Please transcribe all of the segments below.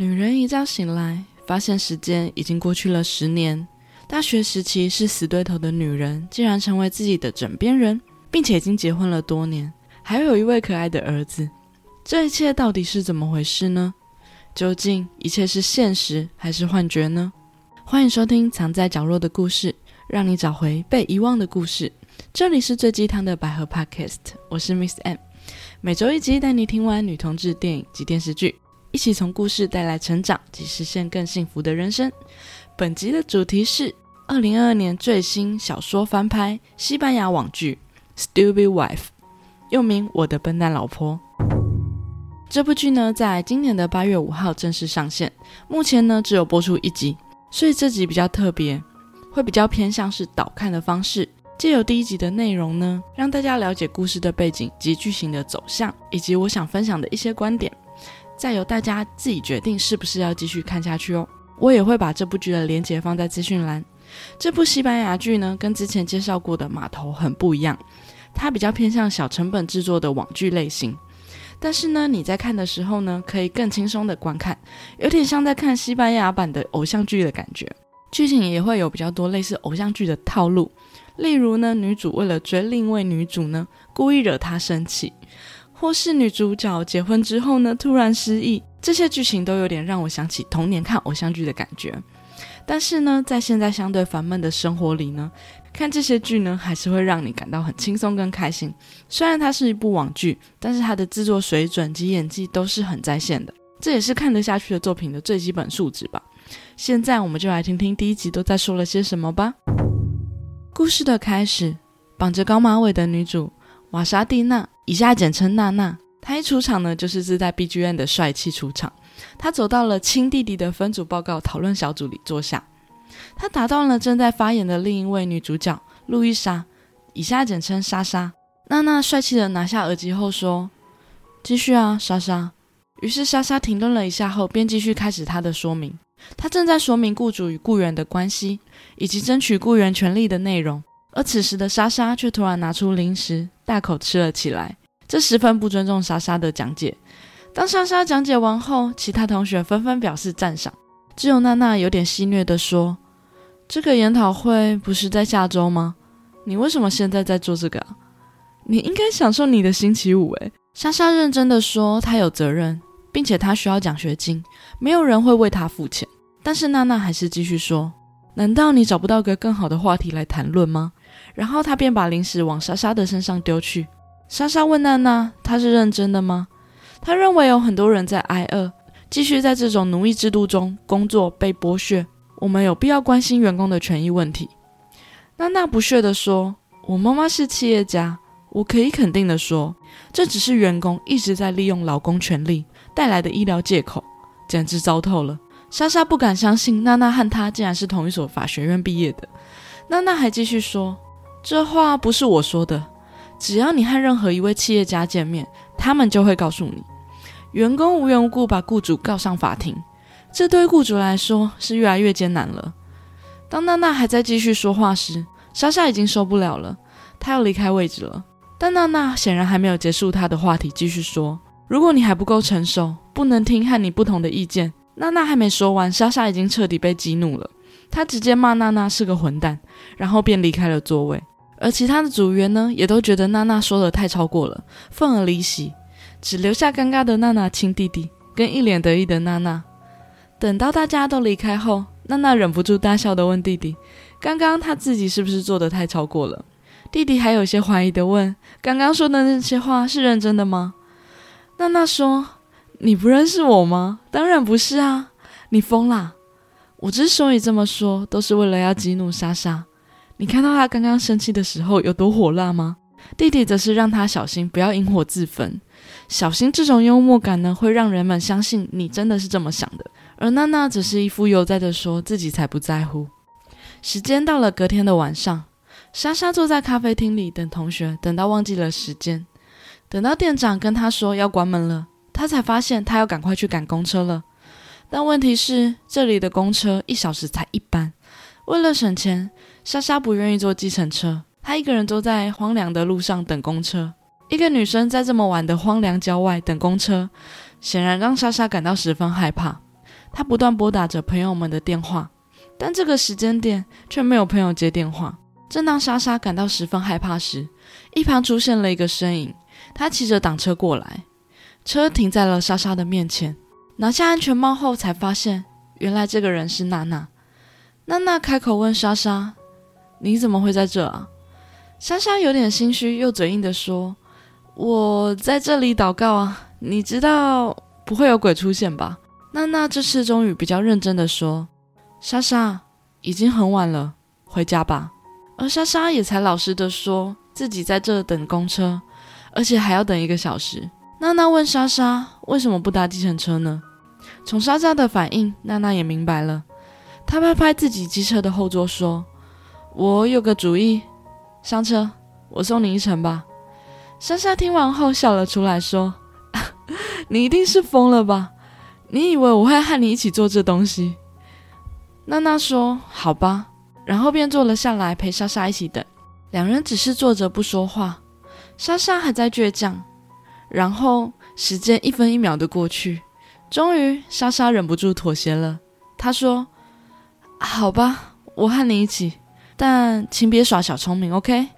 女人一觉醒来，发现时间已经过去了十年。大学时期是死对头的女人，竟然成为自己的枕边人，并且已经结婚了多年，还有一位可爱的儿子。这一切到底是怎么回事呢？究竟一切是现实还是幻觉呢？欢迎收听《藏在角落的故事》，让你找回被遗忘的故事。这里是最鸡汤的百合 Podcast，我是 Miss M，每周一集带你听完女同志电影及电视剧。一起从故事带来成长及实现更幸福的人生。本集的主题是二零二二年最新小说翻拍西班牙网剧《Stupid Wife》，又名《我的笨蛋老婆》。这部剧呢，在今年的八月五号正式上线，目前呢只有播出一集，所以这集比较特别，会比较偏向是导看的方式，借由第一集的内容呢，让大家了解故事的背景及剧情的走向，以及我想分享的一些观点。再由大家自己决定是不是要继续看下去哦。我也会把这部剧的连接放在资讯栏。这部西班牙剧呢，跟之前介绍过的《码头》很不一样，它比较偏向小成本制作的网剧类型。但是呢，你在看的时候呢，可以更轻松的观看，有点像在看西班牙版的偶像剧的感觉。剧情也会有比较多类似偶像剧的套路，例如呢，女主为了追另一位女主呢，故意惹她生气。或是女主角结婚之后呢，突然失忆，这些剧情都有点让我想起童年看偶像剧的感觉。但是呢，在现在相对烦闷的生活里呢，看这些剧呢，还是会让你感到很轻松跟开心。虽然它是一部网剧，但是它的制作水准及演技都是很在线的，这也是看得下去的作品的最基本素质吧。现在我们就来听听第一集都在说了些什么吧。故事的开始，绑着高马尾的女主瓦莎蒂娜。以下简称娜娜，她一出场呢，就是自带 BGM 的帅气出场。她走到了亲弟弟的分组报告讨论小组里坐下，她打断了正在发言的另一位女主角路易莎，以下简称莎莎。娜娜帅气的拿下耳机后说：“继续啊，莎莎。”于是莎莎停顿了一下后，便继续开始她的说明。她正在说明雇主与雇员的关系，以及争取雇员权利的内容。而此时的莎莎却突然拿出零食，大口吃了起来，这十分不尊重莎莎的讲解。当莎莎讲解完后，其他同学纷纷表示赞赏，只有娜娜有点戏谑地说：“这个研讨会不是在下周吗？你为什么现在在做这个？你应该享受你的星期五。”诶，莎莎认真地说：“她有责任，并且她需要奖学金，没有人会为她付钱。”但是娜娜还是继续说：“难道你找不到个更好的话题来谈论吗？”然后他便把零食往莎莎的身上丢去。莎莎问娜娜：“她是认真的吗？”他认为有很多人在挨饿，继续在这种奴役制度中工作被剥削。我们有必要关心员工的权益问题。娜娜不屑地说：“我妈妈是企业家，我可以肯定地说，这只是员工一直在利用劳工权利带来的医疗借口，简直糟透了。”莎莎不敢相信娜娜和她竟然是同一所法学院毕业的。娜娜还继续说。这话不是我说的。只要你和任何一位企业家见面，他们就会告诉你，员工无缘无故把雇主告上法庭，这对雇主来说是越来越艰难了。当娜娜还在继续说话时，莎莎已经受不了了，她要离开位置了。但娜娜显然还没有结束她的话题，继续说：“如果你还不够成熟，不能听和你不同的意见。”娜娜还没说完，莎莎已经彻底被激怒了，他直接骂娜娜是个混蛋，然后便离开了座位。而其他的组员呢，也都觉得娜娜说的太超过了，愤而离席，只留下尴尬的娜娜亲弟弟跟一脸得意的娜娜。等到大家都离开后，娜娜忍不住大笑的问弟弟：“刚刚他自己是不是做的太超过了？”弟弟还有些怀疑的问：“刚刚说的那些话是认真的吗？”娜娜说：“你不认识我吗？当然不是啊，你疯啦！我之所以这么说，都是为了要激怒莎莎。”你看到他刚刚生气的时候有多火辣吗？弟弟则是让他小心，不要引火自焚。小心这种幽默感呢，会让人们相信你真的是这么想的。而娜娜则是一副悠哉的说自己才不在乎。时间到了隔天的晚上，莎莎坐在咖啡厅里等同学，等到忘记了时间。等到店长跟她说要关门了，她才发现她要赶快去赶公车了。但问题是这里的公车一小时才一班，为了省钱。莎莎不愿意坐计程车，她一个人坐在荒凉的路上等公车。一个女生在这么晚的荒凉郊外等公车，显然让莎莎感到十分害怕。她不断拨打着朋友们的电话，但这个时间点却没有朋友接电话。正当莎莎感到十分害怕时，一旁出现了一个身影。他骑着挡车过来，车停在了莎莎的面前。拿下安全帽后，才发现原来这个人是娜娜。娜娜开口问莎莎：“你怎么会在这啊？”莎莎有点心虚，又嘴硬的说：“我在这里祷告啊，你知道不会有鬼出现吧？”娜娜这次终于比较认真的说：“莎莎，已经很晚了，回家吧。”而莎莎也才老实的说自己在这等公车，而且还要等一个小时。娜娜问莎莎：“为什么不搭计程车呢？”从莎莎的反应，娜娜也明白了。她拍拍自己机车的后座说：“我有个主意。”上车，我送你一程吧。莎莎听完后笑了出来，说：“你一定是疯了吧？你以为我会和你一起做这东西？”娜娜说：“好吧。”然后便坐了下来，陪莎莎一起等。两人只是坐着不说话。莎莎还在倔强。然后时间一分一秒的过去，终于莎莎忍不住妥协了。她说：“好吧，我和你一起。”但请别耍小聪明，OK？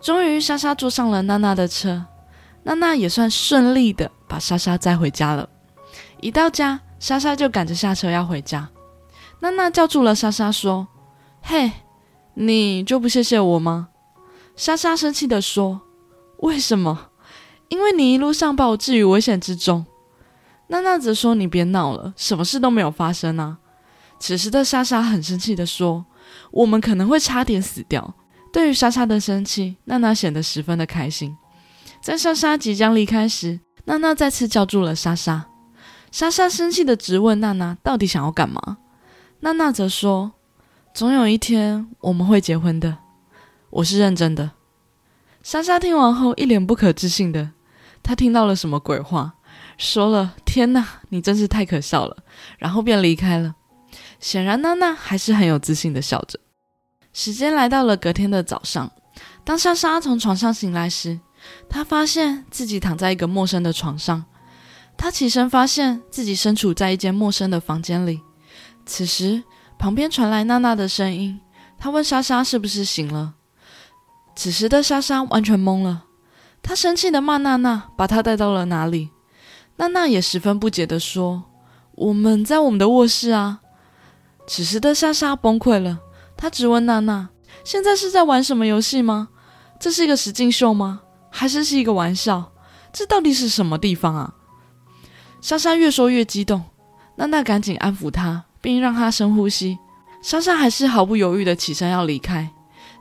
终于，莎莎坐上了娜娜的车，娜娜也算顺利的把莎莎载回家了。一到家，莎莎就赶着下车要回家。娜娜叫住了莎莎，说：“嘿，你就不谢谢我吗？”莎莎生气的说：“为什么？因为你一路上把我置于危险之中。”娜娜则说：“你别闹了，什么事都没有发生啊。”此时的莎莎很生气的说。我们可能会差点死掉。对于莎莎的生气，娜娜显得十分的开心。在莎莎即将离开时，娜娜再次叫住了莎莎。莎莎生气的直问娜娜到底想要干嘛。娜娜则说：“总有一天我们会结婚的，我是认真的。”莎莎听完后一脸不可置信的，她听到了什么鬼话？说了：“天哪，你真是太可笑了。”然后便离开了。显然，娜娜还是很有自信的笑着。时间来到了隔天的早上，当莎莎从床上醒来时，她发现自己躺在一个陌生的床上。她起身，发现自己身处在一间陌生的房间里。此时，旁边传来娜娜的声音，她问莎莎是不是醒了。此时的莎莎完全懵了，她生气的骂娜娜，把她带到了哪里？娜娜也十分不解的说：“我们在我们的卧室啊。”此时的莎莎崩溃了，她质问娜娜：“现在是在玩什么游戏吗？这是一个实境秀吗？还是是一个玩笑？这到底是什么地方啊？”莎莎越说越激动，娜娜赶紧安抚她，并让她深呼吸。莎莎还是毫不犹豫地起身要离开。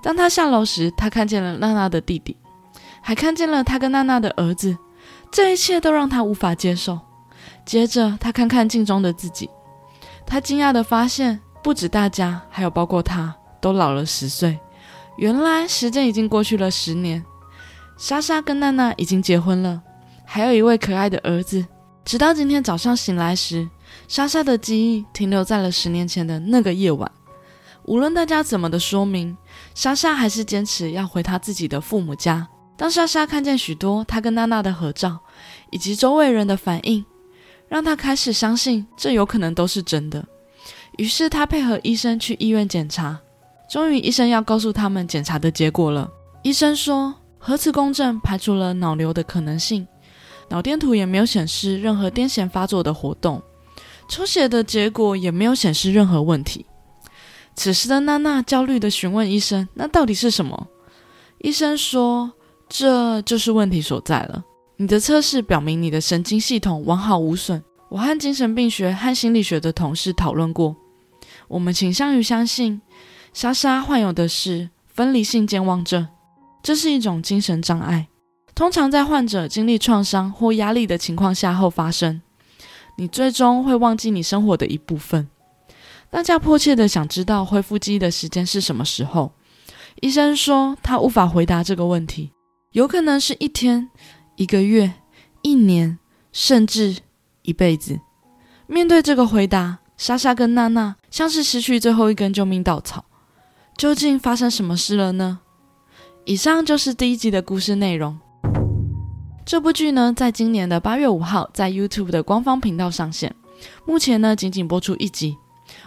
当她下楼时，她看见了娜娜的弟弟，还看见了她跟娜娜的儿子。这一切都让他无法接受。接着，他看看镜中的自己。他惊讶地发现，不止大家，还有包括他，都老了十岁。原来时间已经过去了十年。莎莎跟娜娜已经结婚了，还有一位可爱的儿子。直到今天早上醒来时，莎莎的记忆停留在了十年前的那个夜晚。无论大家怎么的说明，莎莎还是坚持要回她自己的父母家。当莎莎看见许多她跟娜娜的合照，以及周围人的反应。让她开始相信这有可能都是真的，于是她配合医生去医院检查。终于，医生要告诉他们检查的结果了。医生说，核磁共振排除了脑瘤的可能性，脑电图也没有显示任何癫痫发作的活动，抽血的结果也没有显示任何问题。此时的娜娜焦虑地询问医生：“那到底是什么？”医生说：“这就是问题所在了。”你的测试表明你的神经系统完好无损。我和精神病学和心理学的同事讨论过，我们倾向于相信莎莎患有的是分离性健忘症，这是一种精神障碍，通常在患者经历创伤或压力的情况下后发生。你最终会忘记你生活的一部分。大家迫切的想知道恢复记忆的时间是什么时候。医生说他无法回答这个问题，有可能是一天。一个月、一年，甚至一辈子。面对这个回答，莎莎跟娜娜像是失去最后一根救命稻草。究竟发生什么事了呢？以上就是第一集的故事内容。这部剧呢，在今年的八月五号在 YouTube 的官方频道上线。目前呢仅仅播出一集，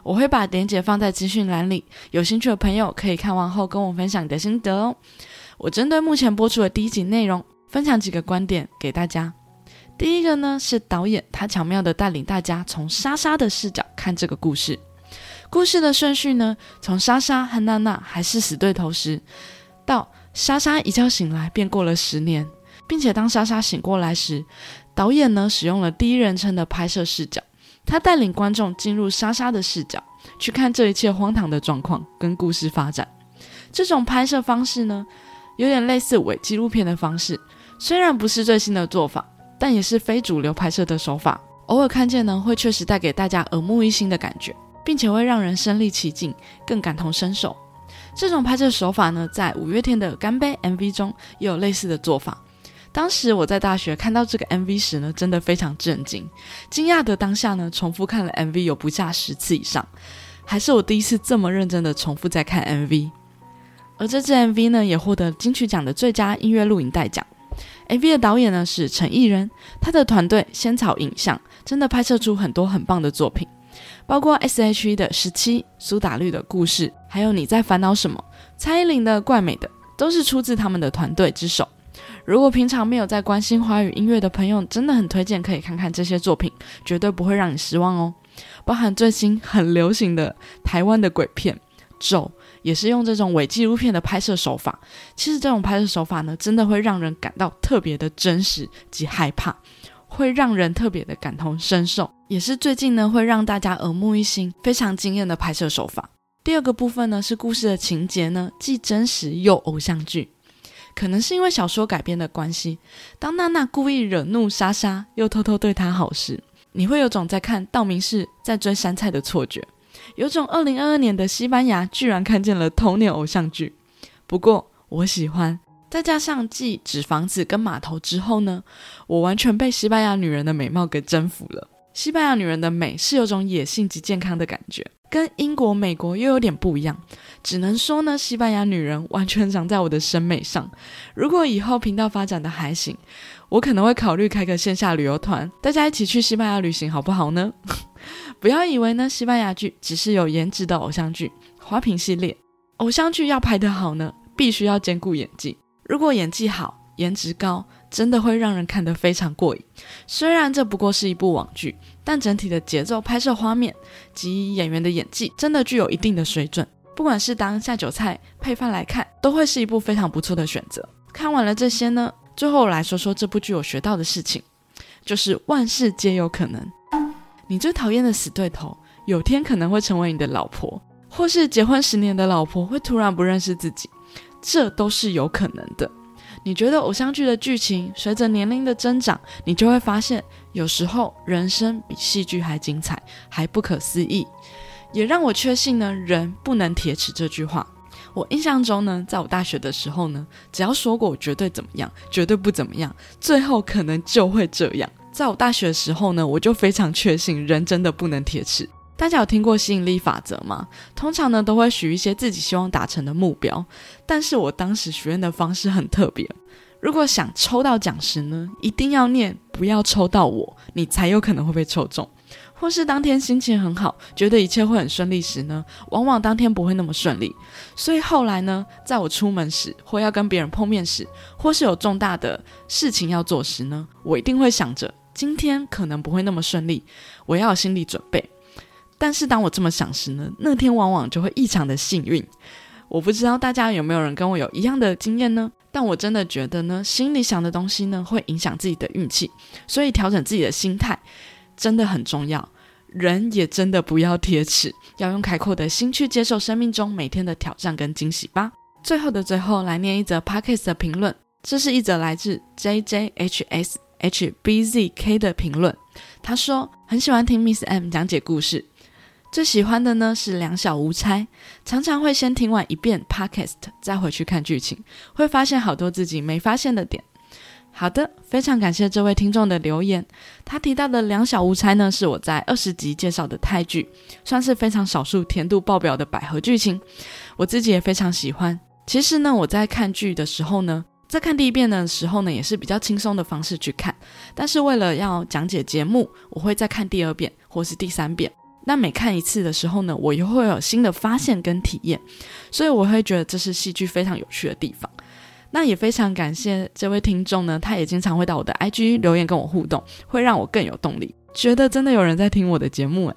我会把链接放在资讯栏里，有兴趣的朋友可以看完后跟我分享你的心得哦。我针对目前播出的第一集内容，分享几个观点给大家。第一个呢是导演，他巧妙的带领大家从莎莎的视角看这个故事。故事的顺序呢，从莎莎和娜娜还是死对头时，到莎莎一觉醒来便过了十年，并且当莎莎醒过来时，导演呢使用了第一人称的拍摄视角，他带领观众进入莎莎的视角，去看这一切荒唐的状况跟故事发展。这种拍摄方式呢，有点类似伪纪录片的方式，虽然不是最新的做法。但也是非主流拍摄的手法，偶尔看见呢，会确实带给大家耳目一新的感觉，并且会让人身临其境，更感同身受。这种拍摄手法呢，在五月天的《干杯》MV 中也有类似的做法。当时我在大学看到这个 MV 时呢，真的非常震惊，惊讶的当下呢，重复看了 MV 有不下十次以上，还是我第一次这么认真的重复在看 MV。而这支 MV 呢，也获得金曲奖的最佳音乐录影带奖。MV 的导演呢是陈艺人，他的团队仙草影像真的拍摄出很多很棒的作品，包括 S.H.E 的十七、苏打绿的故事，还有你在烦恼什么、蔡依林的怪美的，都是出自他们的团队之手。如果平常没有在关心华语音乐的朋友，真的很推荐可以看看这些作品，绝对不会让你失望哦。包含最新很流行的台湾的鬼片《咒》。也是用这种伪纪录片的拍摄手法。其实这种拍摄手法呢，真的会让人感到特别的真实及害怕，会让人特别的感同身受。也是最近呢，会让大家耳目一新、非常惊艳的拍摄手法。第二个部分呢，是故事的情节呢，既真实又偶像剧。可能是因为小说改编的关系，当娜娜故意惹怒莎莎，又偷偷对她好时，你会有种在看道明寺在追山菜的错觉。有种二零二二年的西班牙居然看见了童年偶像剧，不过我喜欢。再加上继纸房子跟码头之后呢，我完全被西班牙女人的美貌给征服了。西班牙女人的美是有种野性及健康的感觉，跟英国、美国又有点不一样。只能说呢，西班牙女人完全长在我的审美上。如果以后频道发展的还行，我可能会考虑开个线下旅游团，大家一起去西班牙旅行，好不好呢？不要以为呢，西班牙剧只是有颜值的偶像剧，花瓶系列偶像剧要拍得好呢，必须要兼顾演技。如果演技好、颜值高，真的会让人看得非常过瘾。虽然这不过是一部网剧，但整体的节奏、拍摄画面及演员的演技，真的具有一定的水准。不管是当下酒菜配饭来看，都会是一部非常不错的选择。看完了这些呢，最后来说说这部剧我学到的事情，就是万事皆有可能。你最讨厌的死对头，有天可能会成为你的老婆，或是结婚十年的老婆会突然不认识自己，这都是有可能的。你觉得偶像剧的剧情随着年龄的增长，你就会发现，有时候人生比戏剧还精彩，还不可思议。也让我确信呢，人不能铁齿这句话。我印象中呢，在我大学的时候呢，只要说过我绝对怎么样，绝对不怎么样，最后可能就会这样。在我大学的时候呢，我就非常确信人真的不能铁齿。大家有听过吸引力法则吗？通常呢都会许一些自己希望达成的目标，但是我当时许愿的方式很特别。如果想抽到奖时呢，一定要念不要抽到我，你才有可能会被抽中。或是当天心情很好，觉得一切会很顺利时呢，往往当天不会那么顺利。所以后来呢，在我出门时，或要跟别人碰面时，或是有重大的事情要做时呢，我一定会想着。今天可能不会那么顺利，我要有心理准备。但是当我这么想时呢，那天往往就会异常的幸运。我不知道大家有没有人跟我有一样的经验呢？但我真的觉得呢，心里想的东西呢，会影响自己的运气。所以调整自己的心态真的很重要。人也真的不要铁齿，要用开阔的心去接受生命中每天的挑战跟惊喜吧。最后的最后，来念一则 Podcast 的评论。这是一则来自 JJHS。HBZK 的评论，他说很喜欢听 Miss M 讲解故事，最喜欢的呢是两小无猜，常常会先听完一遍 Podcast 再回去看剧情，会发现好多自己没发现的点。好的，非常感谢这位听众的留言。他提到的两小无猜呢，是我在二十集介绍的泰剧，算是非常少数甜度爆表的百合剧情，我自己也非常喜欢。其实呢，我在看剧的时候呢。在看第一遍的时候呢，也是比较轻松的方式去看。但是为了要讲解节目，我会再看第二遍，或是第三遍。那每看一次的时候呢，我又会有新的发现跟体验，所以我会觉得这是戏剧非常有趣的地方。那也非常感谢这位听众呢，他也经常会到我的 IG 留言跟我互动，会让我更有动力，觉得真的有人在听我的节目诶。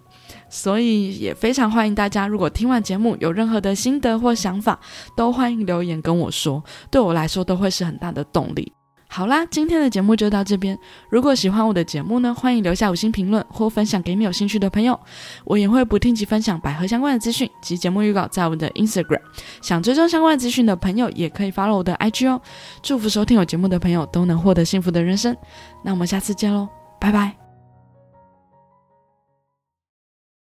所以也非常欢迎大家，如果听完节目有任何的心得或想法，都欢迎留言跟我说，对我来说都会是很大的动力。好啦，今天的节目就到这边。如果喜欢我的节目呢，欢迎留下五星评论或分享给你有兴趣的朋友。我也会不定期分享百合相关的资讯及节目预告在我们的 Instagram。想追踪相关资讯的朋友，也可以 follow 我的 IG 哦。祝福收听我节目的朋友都能获得幸福的人生。那我们下次见喽，拜拜。